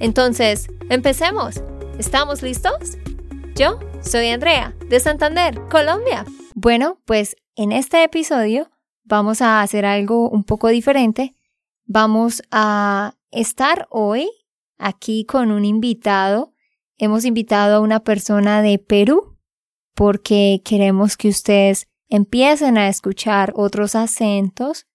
Entonces, empecemos. ¿Estamos listos? Yo soy Andrea, de Santander, Colombia. Bueno, pues en este episodio vamos a hacer algo un poco diferente. Vamos a estar hoy aquí con un invitado. Hemos invitado a una persona de Perú porque queremos que ustedes empiecen a escuchar otros acentos,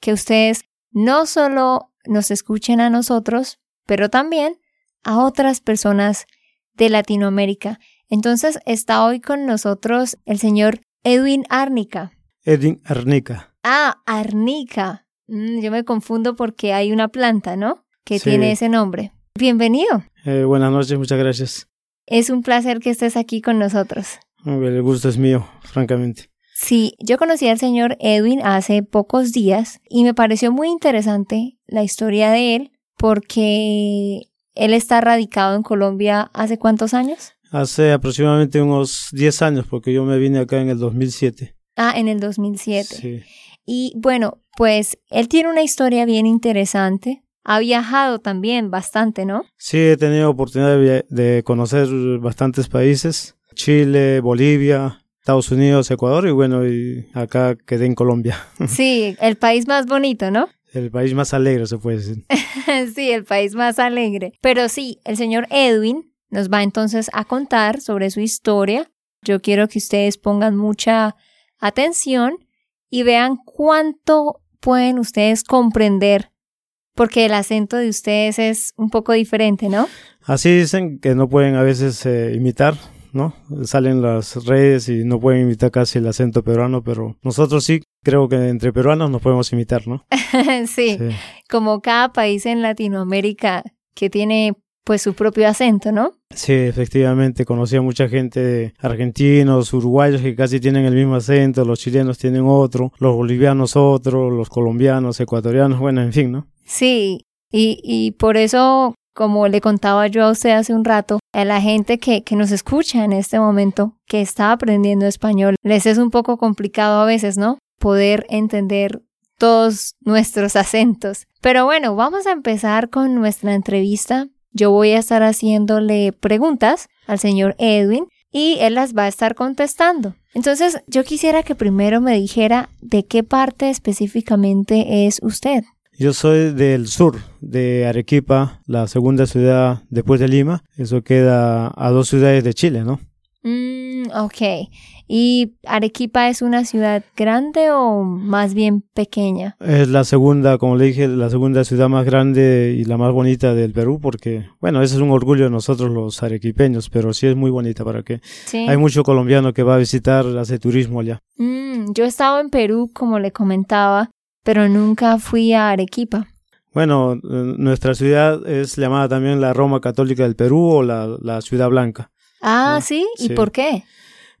que ustedes no solo nos escuchen a nosotros, pero también a otras personas de Latinoamérica. Entonces está hoy con nosotros el señor Edwin Arnica. Edwin Arnica. Ah, Arnica. Mm, yo me confundo porque hay una planta, ¿no? Que tiene ese nombre. Bienvenido. Eh, buenas noches, muchas gracias. Es un placer que estés aquí con nosotros. El gusto es mío, francamente. Sí, yo conocí al señor Edwin hace pocos días y me pareció muy interesante la historia de él porque él está radicado en Colombia hace cuántos años? Hace aproximadamente unos 10 años porque yo me vine acá en el 2007. Ah, en el 2007. Sí. Y bueno, pues él tiene una historia bien interesante. Ha viajado también bastante, ¿no? Sí, he tenido oportunidad de conocer bastantes países. Chile, Bolivia, Estados Unidos, Ecuador y bueno, y acá quedé en Colombia. Sí, el país más bonito, ¿no? El país más alegre, se puede decir. sí, el país más alegre. Pero sí, el señor Edwin nos va entonces a contar sobre su historia. Yo quiero que ustedes pongan mucha atención y vean cuánto pueden ustedes comprender, porque el acento de ustedes es un poco diferente, ¿no? Así dicen que no pueden a veces eh, imitar, ¿no? Salen las redes y no pueden imitar casi el acento peruano, pero nosotros sí creo que entre peruanos nos podemos imitar, ¿no? sí, como cada país en Latinoamérica que tiene pues su propio acento, ¿no? Sí, efectivamente, conocí a mucha gente argentinos, uruguayos que casi tienen el mismo acento, los chilenos tienen otro, los bolivianos otro, los colombianos, ecuatorianos, bueno, en fin, ¿no? Sí, y, y por eso como le contaba yo a usted hace un rato, a la gente que, que, nos escucha en este momento, que está aprendiendo español, les es un poco complicado a veces, ¿no? Poder entender todos nuestros acentos. Pero bueno, vamos a empezar con nuestra entrevista. Yo voy a estar haciéndole preguntas al señor Edwin y él las va a estar contestando. Entonces, yo quisiera que primero me dijera de qué parte específicamente es usted. Yo soy del sur, de Arequipa, la segunda ciudad después de Lima. Eso queda a dos ciudades de Chile, ¿no? Mm, ok. ¿Y Arequipa es una ciudad grande o más bien pequeña? Es la segunda, como le dije, la segunda ciudad más grande y la más bonita del Perú, porque, bueno, ese es un orgullo de nosotros los arequipeños, pero sí es muy bonita para que hay mucho colombiano que va a visitar, hace turismo allá. Mm, yo he estado en Perú, como le comentaba, pero nunca fui a Arequipa. Bueno, eh, nuestra ciudad es llamada también la Roma Católica del Perú o la, la Ciudad Blanca. Ah, ¿sí? ¿Y por qué?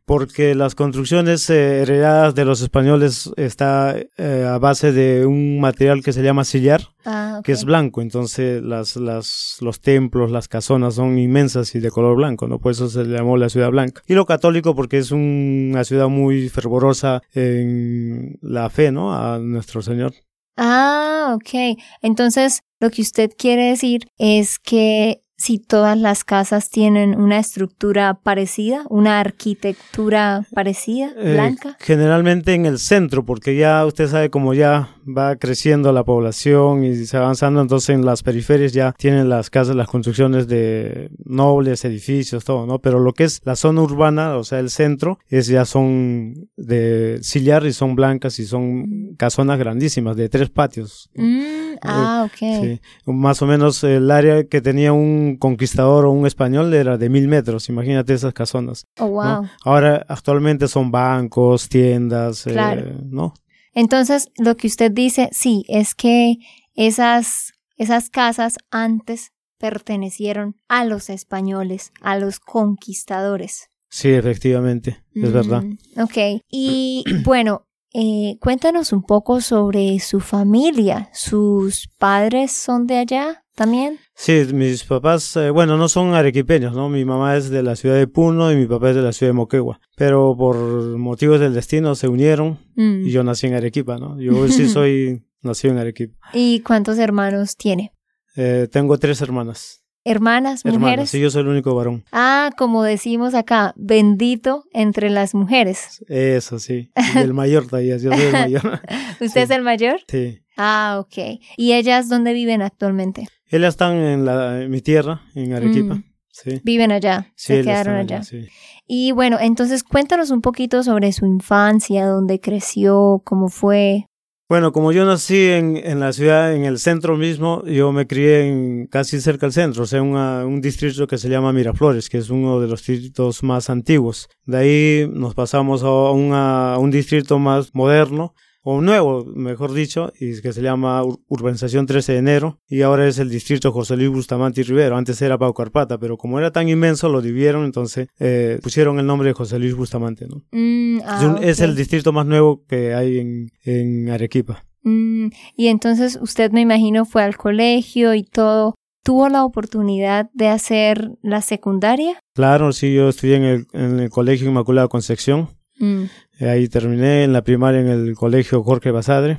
Porque las construcciones eh, heredadas de los españoles está eh, a base de un material que se llama sillar, ah, que es blanco. Entonces las, las, los templos, las casonas son inmensas y de color blanco, ¿no? Por eso se le llamó la ciudad blanca. Y lo católico porque es una ciudad muy fervorosa en la fe, ¿no? A nuestro Señor. Ah, ok. Entonces, lo que usted quiere decir es que si todas las casas tienen una estructura parecida, una arquitectura parecida, eh, blanca? generalmente en el centro, porque ya usted sabe cómo ya va creciendo la población y se va avanzando, entonces en las periferias ya tienen las casas, las construcciones de nobles, edificios, todo, ¿no? Pero lo que es la zona urbana, o sea, el centro, es ya son de sillar y son blancas y son casonas grandísimas, de tres patios. Mm, ah, ok. Sí. Más o menos el área que tenía un conquistador o un español era de mil metros, imagínate esas casonas. Oh, wow. Ahora actualmente son bancos, tiendas, eh, ¿no? Entonces, lo que usted dice, sí, es que esas, esas casas antes pertenecieron a los españoles, a los conquistadores. Sí, efectivamente, es mm, verdad. Ok, y bueno, eh, cuéntanos un poco sobre su familia. ¿Sus padres son de allá también? Sí, mis papás, eh, bueno, no son arequipeños, ¿no? Mi mamá es de la ciudad de Puno y mi papá es de la ciudad de Moquegua. Pero por motivos del destino se unieron y yo nací en Arequipa, ¿no? Yo sí soy nacido en Arequipa. ¿Y cuántos hermanos tiene? Eh, tengo tres hermanas. Hermanas, mujeres. Hermanas, sí, yo soy el único varón. Ah, como decimos acá, bendito entre las mujeres. Eso, sí. Y el mayor todavía, yo soy el mayor. ¿Usted es el mayor? Sí. Ah, ok. ¿Y ellas dónde viven actualmente? Ellas están en, la, mi tierra, en Arequipa. Mm. Sí. Viven allá, sí, se quedaron allá. allá sí. Y bueno, entonces cuéntanos un poquito sobre su infancia, dónde creció, cómo fue. Bueno, como yo nací en, en, la ciudad, en el centro mismo, yo me crié en, casi cerca del centro, o sea, un distrito que se llama Miraflores, que es uno de los distritos más antiguos. De ahí nos pasamos a, a un distrito más moderno, o nuevo, mejor dicho, y que se llama Urbanización 13 de Enero, y ahora es el distrito José Luis Bustamante y Rivero. Antes era Pau Carpata, pero como era tan inmenso, lo dividieron, entonces eh, pusieron el nombre de José Luis Bustamante. ¿no? Mm, ah, es, el distrito más nuevo que hay en, en Arequipa. Mm, y entonces usted me imagino fue al colegio y todo. ¿Tuvo la oportunidad de hacer la secundaria? Claro, sí, yo estudié en el, en el Colegio Inmaculada Concepción. Mm. Eh, ahí terminé en la primaria en el colegio Jorge Basadre.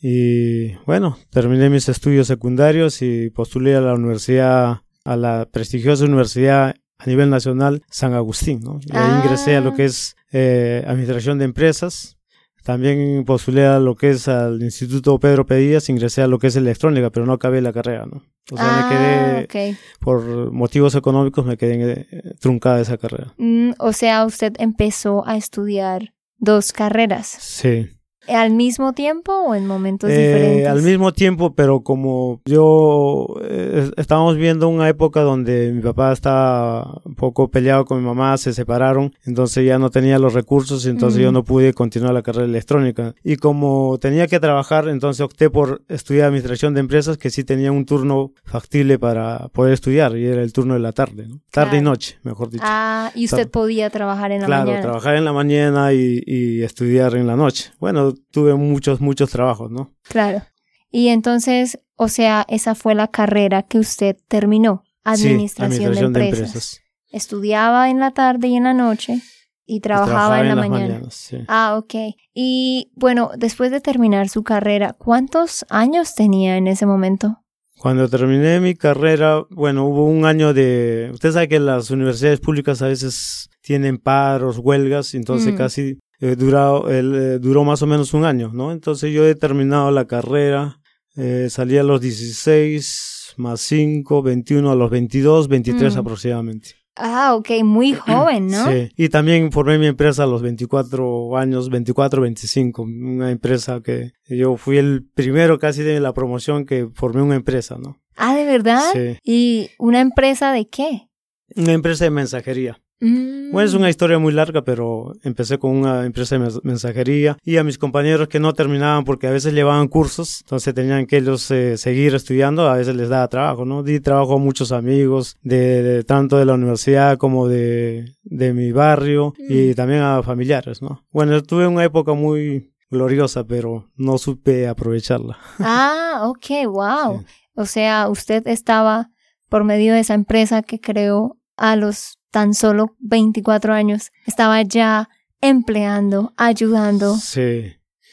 Y bueno, terminé mis estudios secundarios y postulé a la universidad, a la prestigiosa universidad a nivel nacional San Agustín. ¿no? Y ahí ingresé a lo que ah. es eh, administración de empresas. También postulé a lo que es al Instituto Pedro Pedías, ingresé a lo que es electrónica, pero no acabé la carrera, ¿no? O sea, me ah, quedé, por motivos económicos, me quedé eh, truncada esa carrera. Mm, o sea, usted empezó a estudiar dos carreras. Sí. ¿Al mismo tiempo o en momentos eh, diferentes? Al mismo tiempo, pero como yo eh, estábamos viendo una época donde mi papá estaba un poco peleado con mi mamá, se separaron, entonces ya no tenía los recursos, entonces yo mm. no pude continuar la carrera electrónica. Y como tenía que trabajar, entonces opté por estudiar administración de empresas, que sí tenía un turno factible para poder estudiar, y era el turno de la tarde, ¿no? tarde y noche, mejor dicho. Ah, y usted podía trabajar en la mañana. Claro, trabajar en la mañana y, y estudiar en la noche. Bueno, tuve muchos, muchos trabajos, ¿no? Claro. Y entonces, o sea, esa fue la carrera que usted terminó, administración, de, empresas. Estudiaba en la tarde y en la noche y trabajaba, en la mañana. Ah, ok. Y bueno, después de terminar su carrera, ¿cuántos años tenía en ese momento? Cuando terminé mi carrera, bueno, hubo un año de... Usted sabe que las universidades públicas a veces tienen paros, huelgas, entonces mm. casi eh, durado, eh, duró más o menos un año, ¿no? Entonces yo he terminado la carrera, eh, salí a los 16, más 5, 21, a los 22, 23 mm. aproximadamente. Ah, ok, muy joven, ¿no? Sí, y también formé mi empresa a los 24 años, 24, 25, una empresa que yo fui el primero casi de la promoción que formé una empresa, ¿no? Ah, ¿de verdad? Sí. ¿Y una empresa de qué? Una empresa de mensajería. Bueno, es una mm. historia muy larga, pero empecé con una empresa de mensajería y a mis compañeros que no terminaban porque a veces llevaban cursos, entonces tenían que ellos eh, seguir estudiando, a veces les daba trabajo, ¿no? Di trabajo a muchos amigos, de, tanto de la universidad como de, de mi barrio y mm. también a familiares, ¿no? Bueno, tuve una época muy gloriosa, pero no supe aprovecharla. Ah, ok, wow. O sea, usted estaba por medio de esa empresa que creó a los tan solo 24 años, estaba ya empleando, ayudando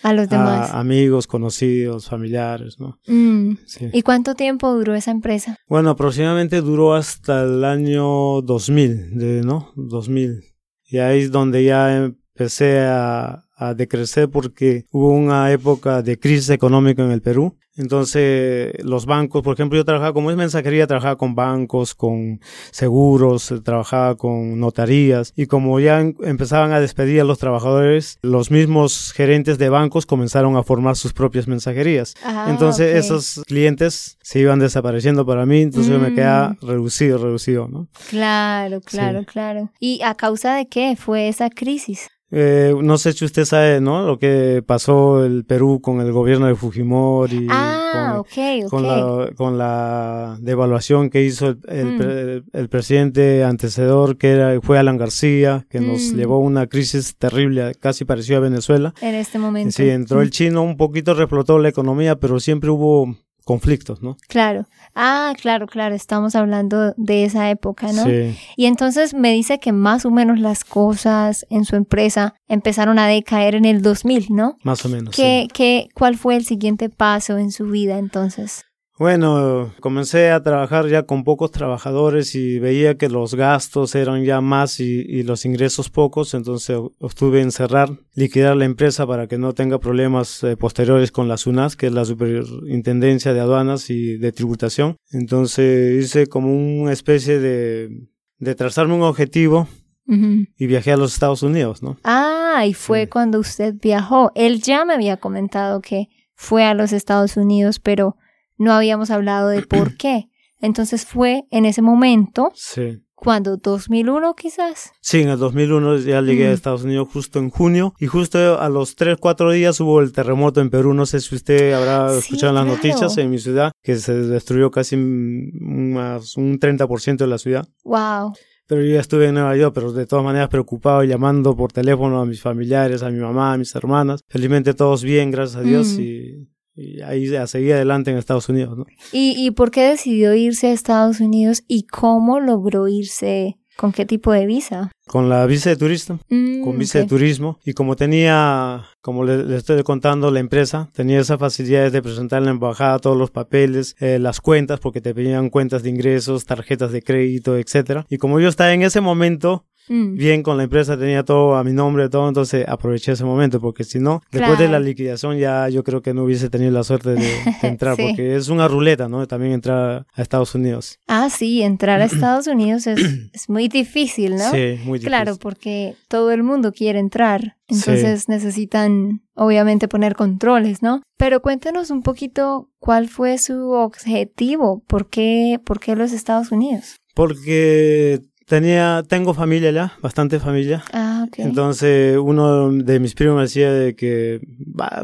a los demás. amigos, conocidos, familiares, ¿no? Mm. ¿Y cuánto tiempo duró esa empresa? Bueno, aproximadamente duró hasta el año 2000, de, ¿no? 2000. Y ahí es donde ya empecé a, a decrecer porque hubo una época de crisis económica en el Perú entonces, los bancos, por ejemplo, yo trabajaba, como es mensajería, trabajaba con bancos, con seguros, trabajaba con notarías, y como ya empezaban a despedir a los trabajadores, los mismos gerentes de bancos comenzaron a formar sus propias mensajerías. Ah, entonces, esos clientes se iban desapareciendo para mí, entonces yo me quedaba mm. reducido, reducido, ¿no? Claro, claro, claro. ¿Y a causa de qué fue esa crisis? Eh, no sé si usted sabe, ¿no? Lo que pasó el Perú con el gobierno de Fujimori. Ah, con, la, con la devaluación que hizo el, mm. presidente antecedor, que era, fue Alan García, que nos mm. llevó a una crisis terrible, casi pareció a Venezuela. En este momento. Sí, entró el mm. chino, un poquito reflotó la economía, pero siempre hubo conflictos, ¿no? Claro. Ah, claro, claro, estamos hablando de esa época, ¿no? Sí. Y entonces me dice que más o menos las cosas en su empresa empezaron a decaer en el 2000, ¿no? Más o menos. ¿Qué, qué, ¿Cuál fue el siguiente paso en su vida entonces? Bueno, comencé a trabajar ya con pocos trabajadores y veía que los gastos eran ya más y, los ingresos pocos, entonces obtuve en cerrar, liquidar la empresa para que no tenga problemas eh, posteriores con la SUNAS, que es la Superintendencia de Aduanas y de Tributación. Entonces hice como una especie de, de trazarme un objetivo y viajé a los Estados Unidos, ¿no? Ah, y fue cuando usted viajó. Él ya me había comentado que fue a los Estados Unidos, pero no habíamos hablado de por qué. Entonces fue en ese momento, sí. cuando 2001 quizás. Sí, en el 2001 ya llegué a Estados Unidos justo en junio y justo a los 3, 4 días hubo el terremoto en Perú. No sé si usted habrá escuchado las noticias en mi ciudad, que se destruyó casi más un 30% de la ciudad. Wow pero yo ya estuve en Nueva York, pero de todas maneras preocupado, llamando por teléfono a mis familiares, a mi mamá, a mis hermanas. Felizmente todos bien, gracias a Dios, y y ahí a seguir adelante en Estados Unidos, ¿no? ¿Y, ¿Y por qué decidió irse a Estados Unidos y cómo logró irse? ¿Con qué tipo de visa? Con la visa de turista, mm, con visa de turismo. Y como tenía, como le, estoy contando, la empresa, tenía esa facilidad de presentar en la embajada todos los papeles, eh, las cuentas, porque te pedían cuentas de ingresos, tarjetas de crédito, etcétera. Y como yo estaba en ese momento Mm. bien con la empresa, tenía todo a mi nombre, todo, entonces aproveché ese momento, porque si no, después de la liquidación ya yo creo que no hubiese tenido la suerte de, entrar, porque es una ruleta, ¿no? También entrar a Estados Unidos. Ah, sí, entrar a Estados Unidos es, es muy difícil, ¿no? Sí, muy difícil. Claro, porque todo el mundo quiere entrar, entonces necesitan obviamente poner controles, ¿no? Pero cuéntenos un poquito cuál fue su objetivo, ¿por qué, por qué los Estados Unidos? Porque Tenía, tengo familia ya, bastante familia. Ah, ok. Entonces, uno de mis primos me decía de que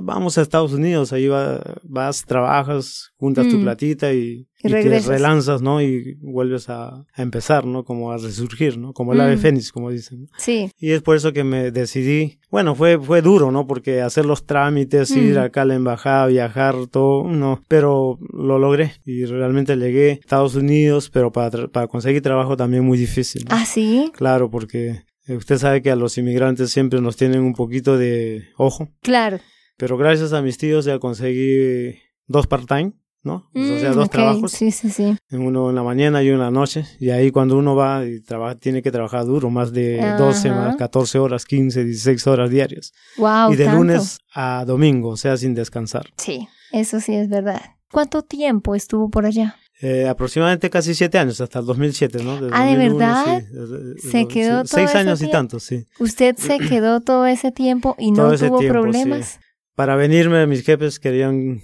vamos a Estados Unidos, ahí vas, trabajas, juntas tu mm. platita y, y, te relanzas, ¿no? Y vuelves a, empezar, ¿no? Como a resurgir, ¿no? Como el ave mm. fénix, como dicen. Sí. Y es por eso que me decidí. Bueno, fue, fue duro, ¿no? Porque hacer los trámites, ir mm. acá a la embajada, viajar, todo, no. Pero lo logré y realmente llegué a Estados Unidos, pero para, para conseguir trabajo también muy difícil. ¿Ah, sí? Claro, porque eh, usted sabe que a los inmigrantes siempre nos tienen un poquito de ojo. Claro. Pero gracias a mis tíos ya conseguí dos part-time ¿no? o sea, mm, dos trabajos. Sí, sí, sí. Uno en la mañana y uno en la noche. Y ahí cuando uno va y trabaja, tiene que trabajar duro, más de 12, más 14 horas, 15, 16 horas diarias. Wow. Y de lunes a domingo, o sea, sin descansar. Sí, eso sí es verdad. ¿Cuánto tiempo estuvo por allá? Eh, aproximadamente casi siete años, hasta el 2007, ¿no? ah, ¿de verdad? se quedó todo Seis años y tantos, sí. ¿Usted se quedó todo ese tiempo y no tuvo problemas? Para venirme, mis jefes querían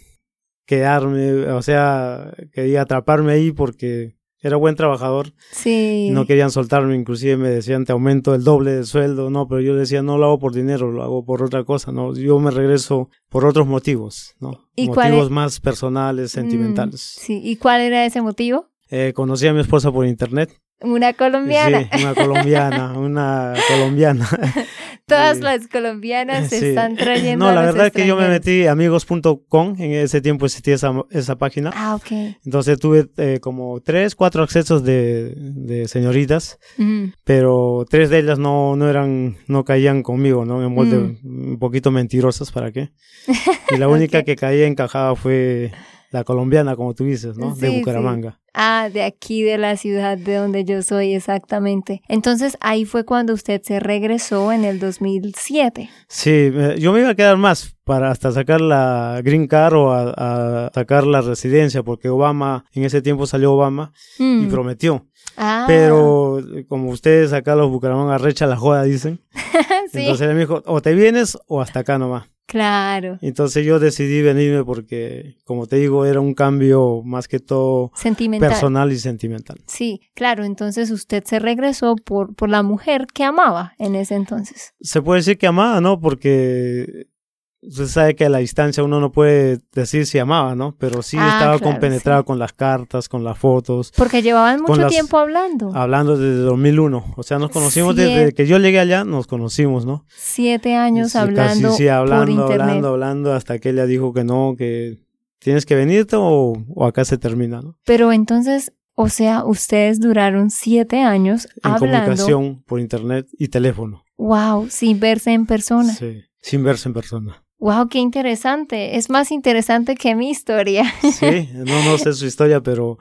quedarme, o sea, quería atraparme ahí porque era buen trabajador. Sí. No querían soltarme, inclusive me decían, te aumento el doble de sueldo, no, pero yo decía, no lo hago por dinero, lo hago por otra cosa, no, yo me regreso por otros motivos, ¿no? ¿Y motivos más personales, mm, sentimentales. sí, ¿y cuál era ese motivo? Eh, conocí a mi esposa por internet. Una colombiana. Sí, una colombiana, una colombiana. Todas las colombianas se están trayendo. No, la verdad es que yo me metí amigos.com, en ese tiempo existía esa, esa página. Ah, ok. Entonces tuve eh, como tres, cuatro accesos de, de señoritas, pero tres de ellas no, no eran, no caían conmigo, ¿no? Me molde mm. un poquito mentirosas, ¿para qué? Y la única que caía encajaba fue la colombiana, como tú dices, ¿no? de Bucaramanga. Ah, de aquí, de la ciudad de donde yo soy, exactamente. Entonces ahí fue cuando usted se regresó en el 2007. Sí, yo me iba a quedar más para hasta sacar la Green Card o a, sacar la residencia, porque Obama, en ese tiempo salió Obama y mm. prometió. Ah. Pero como ustedes acá los Bucaramanga recha la joda, dicen. Entonces él me dijo, o te vienes o hasta acá nomás. Claro. Entonces yo decidí venirme porque, como te digo, era un cambio más que todo sentimental. personal y sentimental. Sí, claro. Entonces usted se regresó por, por la mujer que amaba en ese entonces. Se puede decir que amaba, ¿no? Porque Usted sabe que a la distancia uno no puede decir si amaba, ¿no? Pero sí ah, estaba compenetrado con las cartas, con las fotos. Porque llevaban mucho tiempo hablando. Hablando desde 2001. O sea, nos conocimos desde que yo llegué allá, nos conocimos, ¿no? Siete años hablando. sí, hablando, hablando, hablando, hasta que ella dijo que no, que tienes que venirte o, o acá se termina, ¿no? Pero entonces, o sea, ustedes duraron siete años en hablando. comunicación por internet y teléfono. Wow, sin verse en persona. Sí, sin verse en persona. Wow, qué interesante. Es más interesante que mi historia. Sí, no, no sé su historia, pero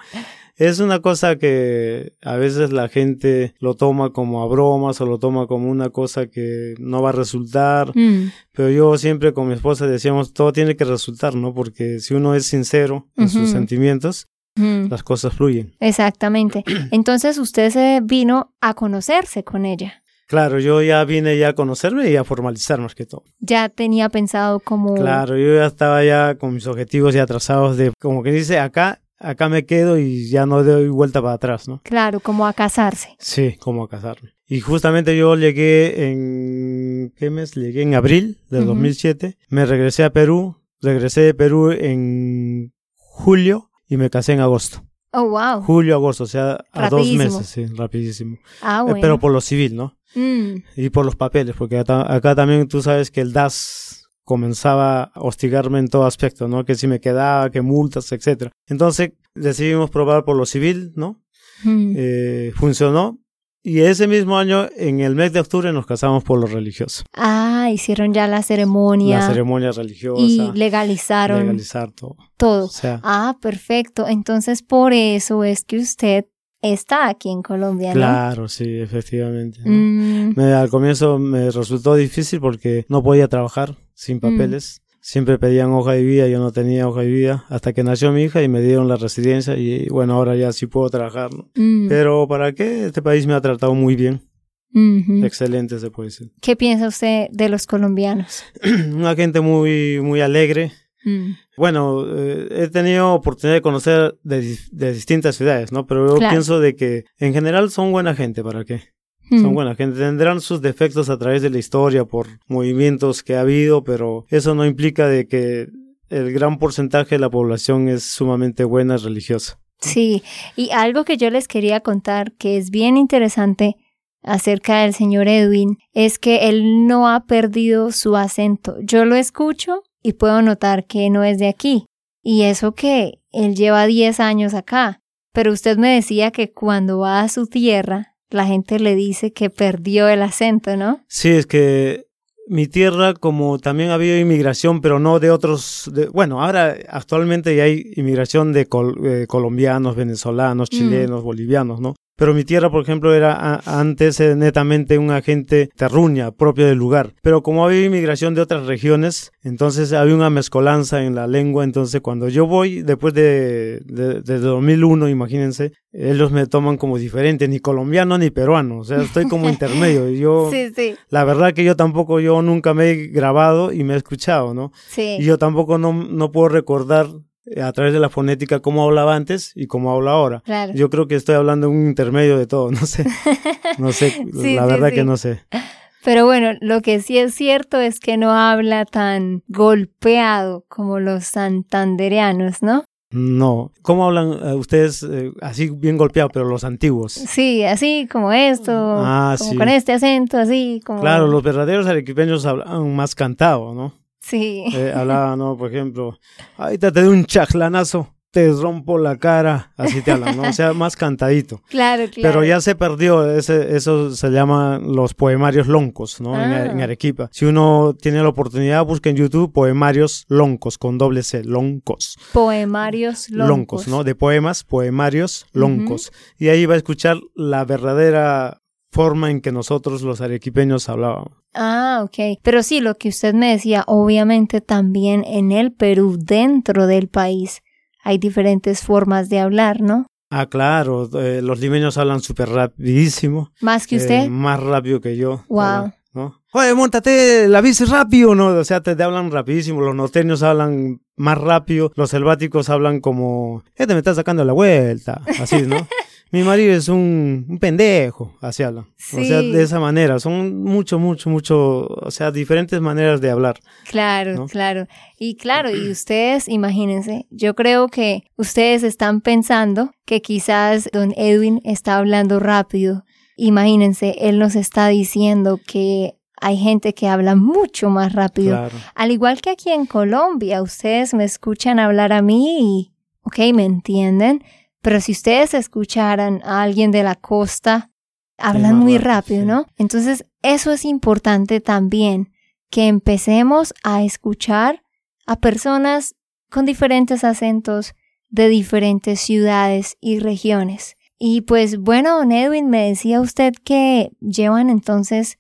es una cosa que a veces la gente lo toma como a bromas o lo toma como una cosa que no va a resultar. Mm. Pero yo siempre con mi esposa decíamos, todo tiene que resultar, ¿no? Porque si uno es sincero en sus sentimientos, las cosas fluyen. Exactamente. Entonces usted se vino a conocerse con ella. Claro, yo ya vine ya a conocerme y a formalizar más que todo. Ya tenía pensado como... Claro, yo ya estaba ya con mis objetivos ya trazados de, como que dice, acá, acá me quedo y ya no doy vuelta para atrás, ¿no? Claro, como a casarse. Sí, como a casarme. Y justamente yo llegué en, ¿qué mes? Llegué en abril del 2007. Me regresé a Perú, regresé de Perú en julio y me casé en agosto. Oh, wow. Julio, agosto, o sea, a dos meses, sí, rapidísimo. Ah, bueno. pero por lo civil, ¿no? Mm. Y por los papeles, porque acá, también tú sabes que el DAS comenzaba a hostigarme en todo aspecto, ¿no? Que si me quedaba, que multas, etcétera. Entonces decidimos probar por lo civil, ¿no? Mm. Eh, funcionó. Y ese mismo año, en el mes de octubre, nos casamos por lo religioso. Ah, hicieron ya la ceremonia. La ceremonia religiosa. Y legalizaron. Legalizar todo. Todo. ah, perfecto. Entonces, por eso es que usted está aquí en Colombia, ¿no? Claro, sí, efectivamente. Mm. al comienzo me resultó difícil porque no podía trabajar sin mm. papeles. Siempre pedían hoja de vida, yo no tenía hoja de vida hasta que nació mi hija y me dieron la residencia y bueno, ahora ya sí puedo trabajar. Mm. Pero ¿para qué? Este país me ha tratado muy bien. Excelente se puede decir. ¿Qué piensa usted de los colombianos? Una gente muy, muy alegre, Mm. Bueno, eh, he tenido oportunidad de conocer de, distintas ciudades, ¿no? Pero yo pienso de que en general son buena gente, ¿para qué? Son mm. buena gente. Tendrán sus defectos a través de la historia por movimientos que ha habido, pero eso no implica de que el gran porcentaje de la población es sumamente buena religiosa. Sí, y algo que yo les quería contar que es bien interesante acerca del señor Edwin es que él no ha perdido su acento. Yo lo escucho y puedo notar que no es de aquí. Y eso que él lleva 10 años acá. Pero usted me decía que cuando va a su tierra, la gente le dice que perdió el acento, ¿no? Sí, es que mi tierra, como también ha habido inmigración, pero no de otros, bueno, ahora actualmente ya hay inmigración de eh, colombianos, venezolanos, mm. chilenos, bolivianos, ¿no? Pero mi tierra, por ejemplo, era antes eh, netamente un agente terruña propio del lugar. Pero como había inmigración de otras regiones, entonces había una mezcolanza en la lengua. Entonces cuando yo voy, después de, de, 2001, imagínense, ellos me toman como diferente, ni colombiano ni peruano. O sea, estoy como intermedio. Yo, sí, sí. la verdad que yo tampoco, yo nunca me he grabado y me he escuchado, ¿no? Sí. Y yo tampoco no, no puedo recordar a través de la fonética cómo hablaba antes y cómo habla ahora. Yo creo que estoy hablando un intermedio de todo, no sé. No sé, la verdad que no sé. Pero bueno, lo que sí es cierto es que no habla tan golpeado como los santandereanos, ¿no? No. ¿Cómo hablan eh, ustedes eh, así bien golpeado, pero los antiguos? Sí, así como esto, ah, como con este acento, así como... Claro, los verdaderos arequipeños hablan más cantado, ¿no? Sí. Eh, hablaba, ¿no? Por ejemplo, ahorita te doy un chaclanazo, te rompo la cara, así te hablan, ¿no? O sea, más cantadito. Claro, claro. Pero ya se perdió, ese, eso se llama los poemarios loncos, ¿no? En, ah. Arequipa. Si uno tiene la oportunidad, busca en YouTube poemarios loncos, con doble C, loncos. Poemarios loncos. Loncos, ¿no? De poemas, poemarios loncos. Y ahí va a escuchar la verdadera forma en que nosotros los arequipeños hablábamos. Ah, ok. Pero sí, lo que usted me decía, obviamente también en el Perú, dentro del país, hay diferentes formas de hablar, ¿no? Ah, claro, eh, los limeños hablan súper rapidísimo. ¿Más que usted? Eh, más rápido que yo. Wow. ¿no? Oye, montate la bici rápido, ¿no? O sea, te, hablan rapidísimo, los norteños hablan más rápido, los selváticos hablan como, este me está sacando la vuelta, así, ¿no? mi marido es un, pendejo, así habla. O sea, de esa manera. Son mucho, mucho, mucho, o sea, diferentes maneras de hablar. Claro, claro. Y claro, y ustedes, imagínense, yo creo que ustedes están pensando que quizás don Edwin está hablando rápido. Imagínense, él nos está diciendo que hay gente que habla mucho más rápido. Al igual que aquí en Colombia, ustedes me escuchan hablar a mí y, ok, me entienden, pero si ustedes escucharan a alguien de la costa, hablan muy rápido, ¿no? Entonces, eso es importante también, que empecemos a escuchar a personas con diferentes acentos de diferentes ciudades y regiones. Y pues bueno, don Edwin, me decía usted que llevan entonces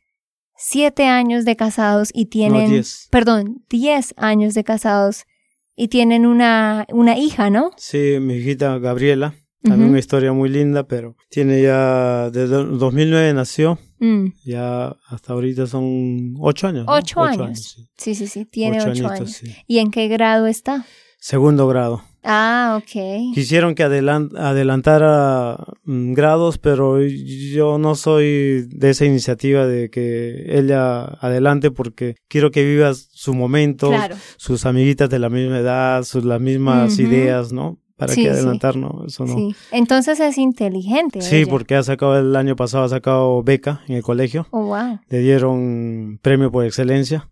siete años de casados y tienen, perdón, diez años de casados y tienen una, una hija, ¿no? Sí, mi hijita Gabriela. También una historia muy linda, pero tiene ya, desde 2009 nació, mm. ya hasta ahorita son ocho años. Ocho, años. sí. sí. sí, tiene ocho, años. ¿Y en qué grado está? Segundo grado. Ah, ok. Quisieron que adelantara mm, grados, pero yo no soy de esa iniciativa de que ella adelante porque quiero que viva su momento, sus amiguitas de la misma edad, sus las mismas ideas, ¿no? para que adelantar, ¿no? Eso no. Sí. Entonces es inteligente. Sí, porque ha sacado el año pasado, ha sacado beca en el colegio. Oh, wow. Le dieron premio por excelencia.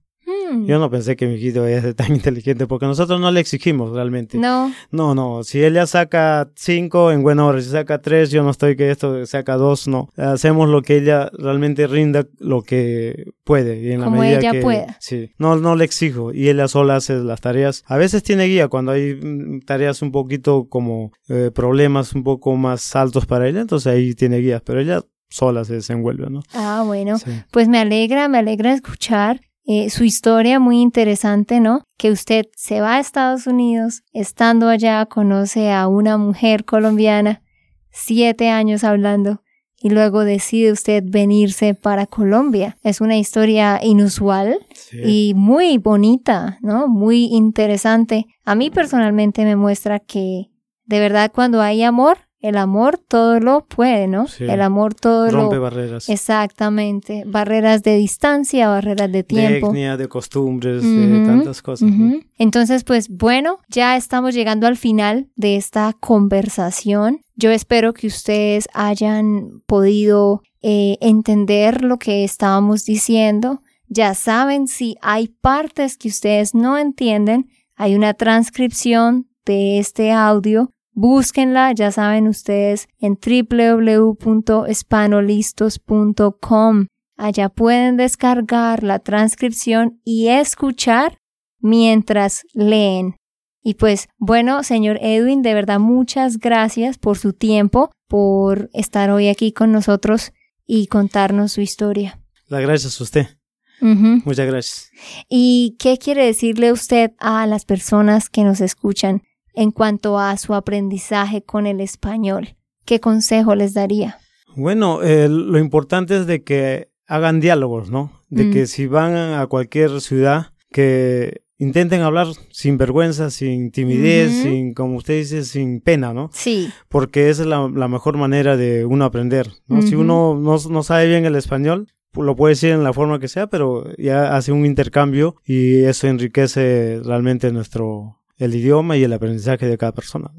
Mm. Yo no pensé que mi hijito vaya a ser tan inteligente porque nosotros no le exigimos realmente. No. No, no. Si ella saca cinco, en buena hora. Si saca tres, yo no estoy que esto saca dos, no. Hacemos lo que ella realmente rinda lo que puede. Y en Como la medida ella que, pueda. Sí. No, no le exijo. Y ella sola hace las tareas. A veces tiene guía cuando hay mm, tareas un poquito como eh, problemas un poco más altos para ella. Entonces ahí tiene guías. Pero ella sola se desenvuelve, ¿no? Ah, bueno. Pues me alegra, me alegra escuchar eh, su historia muy interesante, ¿no? Que usted se va a Estados Unidos, estando allá conoce a una mujer colombiana, siete años hablando, y luego decide usted venirse para Colombia. Es una historia inusual y muy bonita, ¿no? Muy interesante. A mí personalmente me muestra que de verdad cuando hay amor, el amor todo lo puede, ¿no? El amor todo lo... Rompe barreras. Exactamente. Barreras de distancia, barreras de tiempo. De etnia, de costumbres, de tantas cosas. Entonces, pues bueno, ya estamos llegando al final de esta conversación. Yo espero que ustedes hayan podido eh, entender lo que estábamos diciendo. Ya saben, si hay partes que ustedes no entienden, hay una transcripción de este audio Búsquenla, ya saben ustedes, en www.espanolistos.com. Allá pueden descargar la transcripción y escuchar mientras leen. Y pues bueno, señor Edwin, de verdad muchas gracias por su tiempo, por estar hoy aquí con nosotros y contarnos su historia. La gracias a usted. Muchas gracias. ¿Y qué quiere decirle usted a las personas que nos escuchan? En cuanto a su aprendizaje con el español? ¿Qué consejo les daría? Bueno, eh, lo importante es de que hagan diálogos, ¿no? De que mm. si van a cualquier ciudad, que intenten hablar sin vergüenza, sin timidez, sin, como usted dice, sin pena, ¿no? Sí. Porque esa es la, mejor manera de uno aprender, ¿no? Si uno no, no, sabe bien el español, lo puede decir en la forma que sea, pero ya hace un intercambio y eso enriquece realmente nuestro, el idioma y el aprendizaje de cada persona.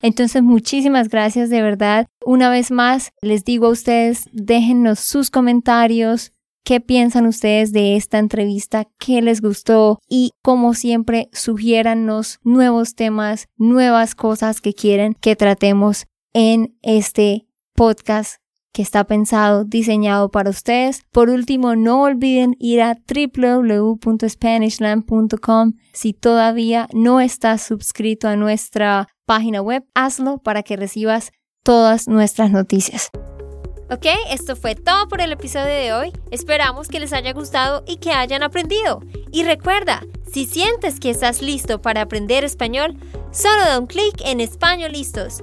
Entonces, muchísimas gracias de verdad. Una vez más, les digo a ustedes, déjennos sus comentarios, qué piensan ustedes de esta entrevista, qué les gustó y como siempre, sugiérannos nuevos temas, nuevas cosas que quieren que tratemos en este podcast que está pensado, diseñado para ustedes. Por último, no olviden ir a www.spanishland.com. Si todavía no estás suscrito a nuestra página web, hazlo para que recibas todas nuestras noticias. Ok, esto fue todo por el episodio de hoy. Esperamos que les haya gustado y que hayan aprendido. Y recuerda, si sientes que estás listo para aprender español, solo da un clic en Español Listos.